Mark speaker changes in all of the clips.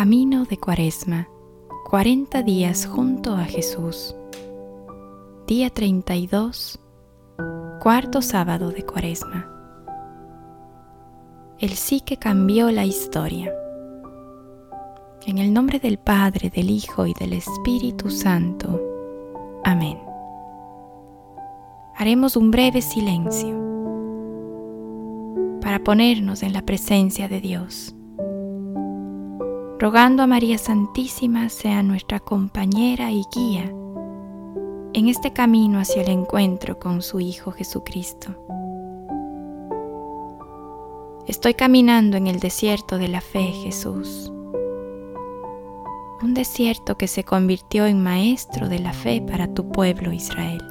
Speaker 1: Camino de Cuaresma, 40 días junto a Jesús. Día 32, cuarto sábado de Cuaresma. El sí que cambió la historia. En el nombre del Padre, del Hijo y del Espíritu Santo. Amén. Haremos un breve silencio para ponernos en la presencia de Dios rogando a María Santísima sea nuestra compañera y guía en este camino hacia el encuentro con su Hijo Jesucristo. Estoy caminando en el desierto de la fe, Jesús. Un desierto que se convirtió en maestro de la fe para tu pueblo Israel.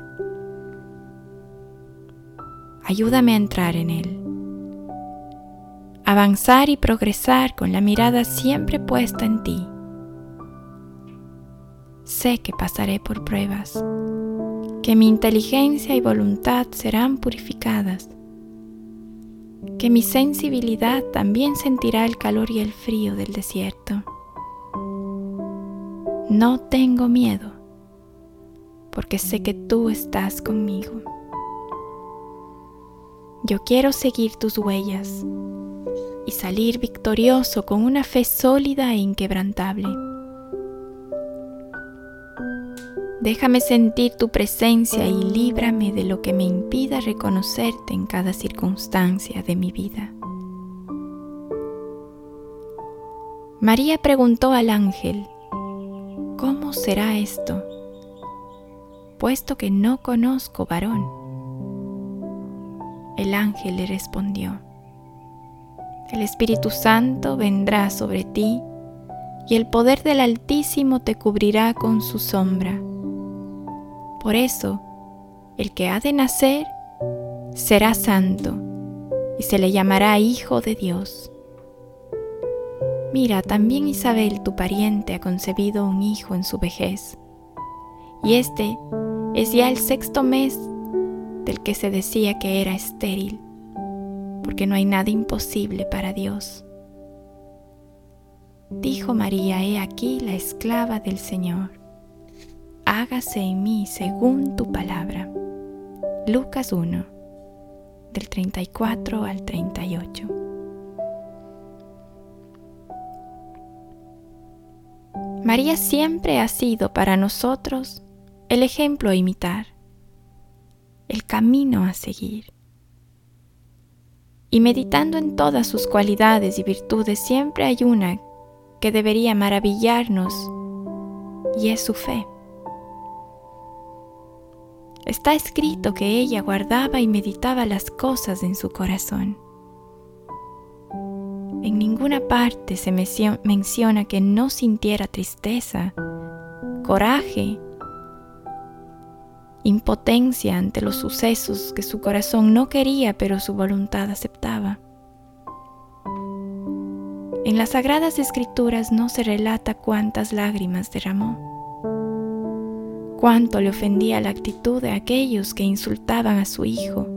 Speaker 1: Ayúdame a entrar en él avanzar y progresar con la mirada siempre puesta en ti. Sé que pasaré por pruebas, que mi inteligencia y voluntad serán purificadas, que mi sensibilidad también sentirá el calor y el frío del desierto. No tengo miedo, porque sé que tú estás conmigo. Yo quiero seguir tus huellas y salir victorioso con una fe sólida e inquebrantable. Déjame sentir tu presencia y líbrame de lo que me impida reconocerte en cada circunstancia de mi vida. María preguntó al ángel, ¿cómo será esto? Puesto que no conozco varón. El ángel le respondió, el Espíritu Santo vendrá sobre ti y el poder del Altísimo te cubrirá con su sombra. Por eso, el que ha de nacer será santo y se le llamará Hijo de Dios. Mira, también Isabel, tu pariente, ha concebido un hijo en su vejez, y este es ya el sexto mes del que se decía que era estéril porque no hay nada imposible para Dios. Dijo María, he aquí la esclava del Señor. Hágase en mí según tu palabra. Lucas 1, del 34 al 38. María siempre ha sido para nosotros el ejemplo a imitar, el camino a seguir y meditando en todas sus cualidades y virtudes siempre hay una que debería maravillarnos y es su fe. Está escrito que ella guardaba y meditaba las cosas en su corazón. En ninguna parte se menciona que no sintiera tristeza, coraje impotencia ante los sucesos que su corazón no quería pero su voluntad aceptaba. En las sagradas escrituras no se relata cuántas lágrimas derramó, cuánto le ofendía la actitud de aquellos que insultaban a su hijo,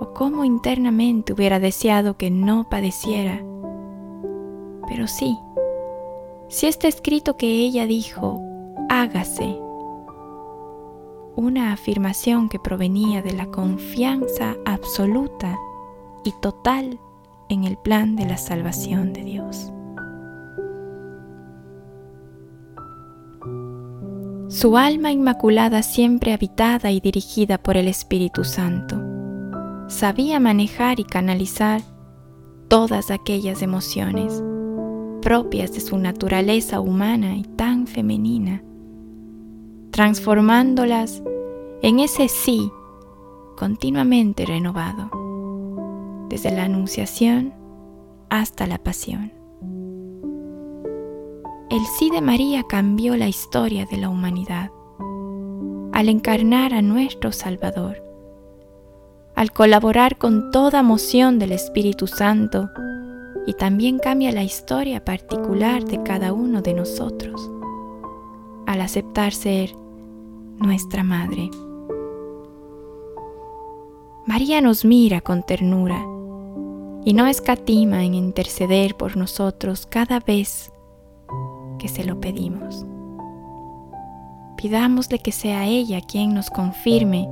Speaker 1: o cómo internamente hubiera deseado que no padeciera. Pero sí, si está escrito que ella dijo, hágase una afirmación que provenía de la confianza absoluta y total en el plan de la salvación de Dios. Su alma inmaculada siempre habitada y dirigida por el Espíritu Santo, sabía manejar y canalizar todas aquellas emociones propias de su naturaleza humana y tan femenina transformándolas en ese sí continuamente renovado, desde la anunciación hasta la pasión. El sí de María cambió la historia de la humanidad al encarnar a nuestro Salvador, al colaborar con toda moción del Espíritu Santo y también cambia la historia particular de cada uno de nosotros, al aceptar ser nuestra Madre. María nos mira con ternura y no escatima en interceder por nosotros cada vez que se lo pedimos. Pidámosle que sea ella quien nos confirme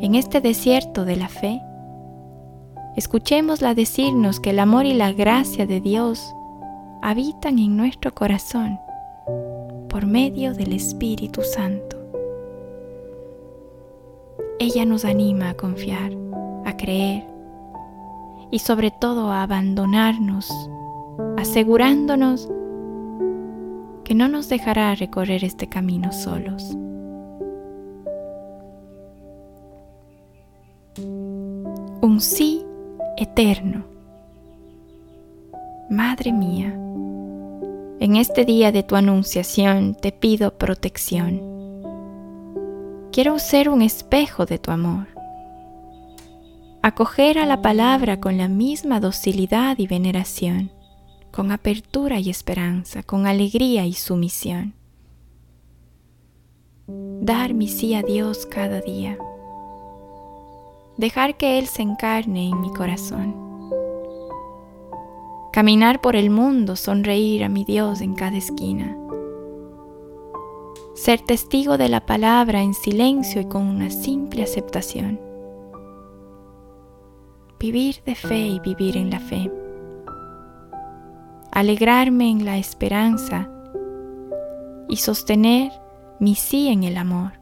Speaker 1: en este desierto de la fe. Escuchémosla decirnos que el amor y la gracia de Dios habitan en nuestro corazón por medio del Espíritu Santo. Ella nos anima a confiar, a creer y sobre todo a abandonarnos, asegurándonos que no nos dejará recorrer este camino solos. Un sí eterno. Madre mía, en este día de tu anunciación te pido protección. Quiero ser un espejo de tu amor. Acoger a la palabra con la misma docilidad y veneración con apertura y esperanza, con alegría y sumisión. Dar mi sí a Dios cada día. Dejar que Él se encarne en mi corazón. Caminar por el mundo, sonreír a mi Dios en cada esquina. Ser testigo de la palabra en silencio y con una simple aceptación. Vivir de fe y vivir en la fe alegrarme en la esperanza y sostener mi sí en el amor.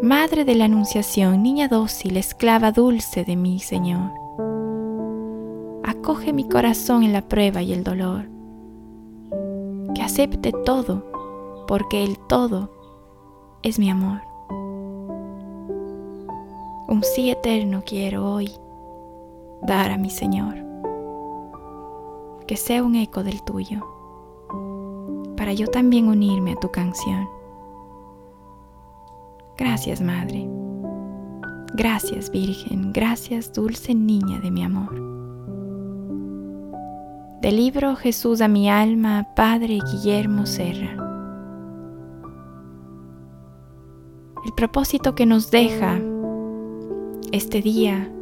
Speaker 1: Madre de la Anunciación, niña dócil, esclava dulce de mi Señor, acoge mi corazón en la prueba y el dolor, que acepte todo, porque el todo es mi amor. Un sí eterno quiero hoy dar a mi Señor que sea un eco del tuyo, para yo también unirme a tu canción. Gracias Madre, gracias Virgen, gracias dulce niña de mi amor. Del libro Jesús a mi alma, Padre Guillermo Serra. El propósito que nos deja este día,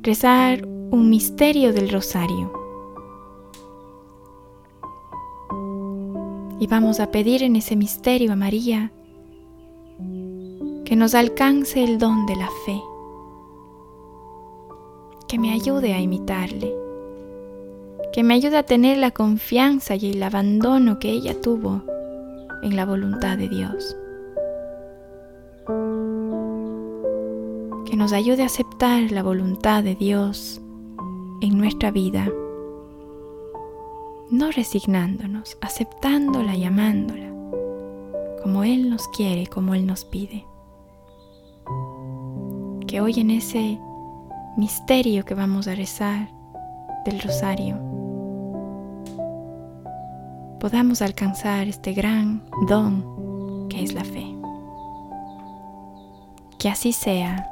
Speaker 1: rezar un misterio del rosario. Y vamos a pedir en ese misterio a María que nos alcance el don de la fe, que me ayude a imitarle, que me ayude a tener la confianza y el abandono que ella tuvo en la voluntad de Dios. Que nos ayude a aceptar la voluntad de Dios en nuestra vida, no resignándonos, aceptándola y amándola, como Él nos quiere, como Él nos pide. Que hoy en ese misterio que vamos a rezar del rosario, podamos alcanzar este gran don que es la fe. Que así sea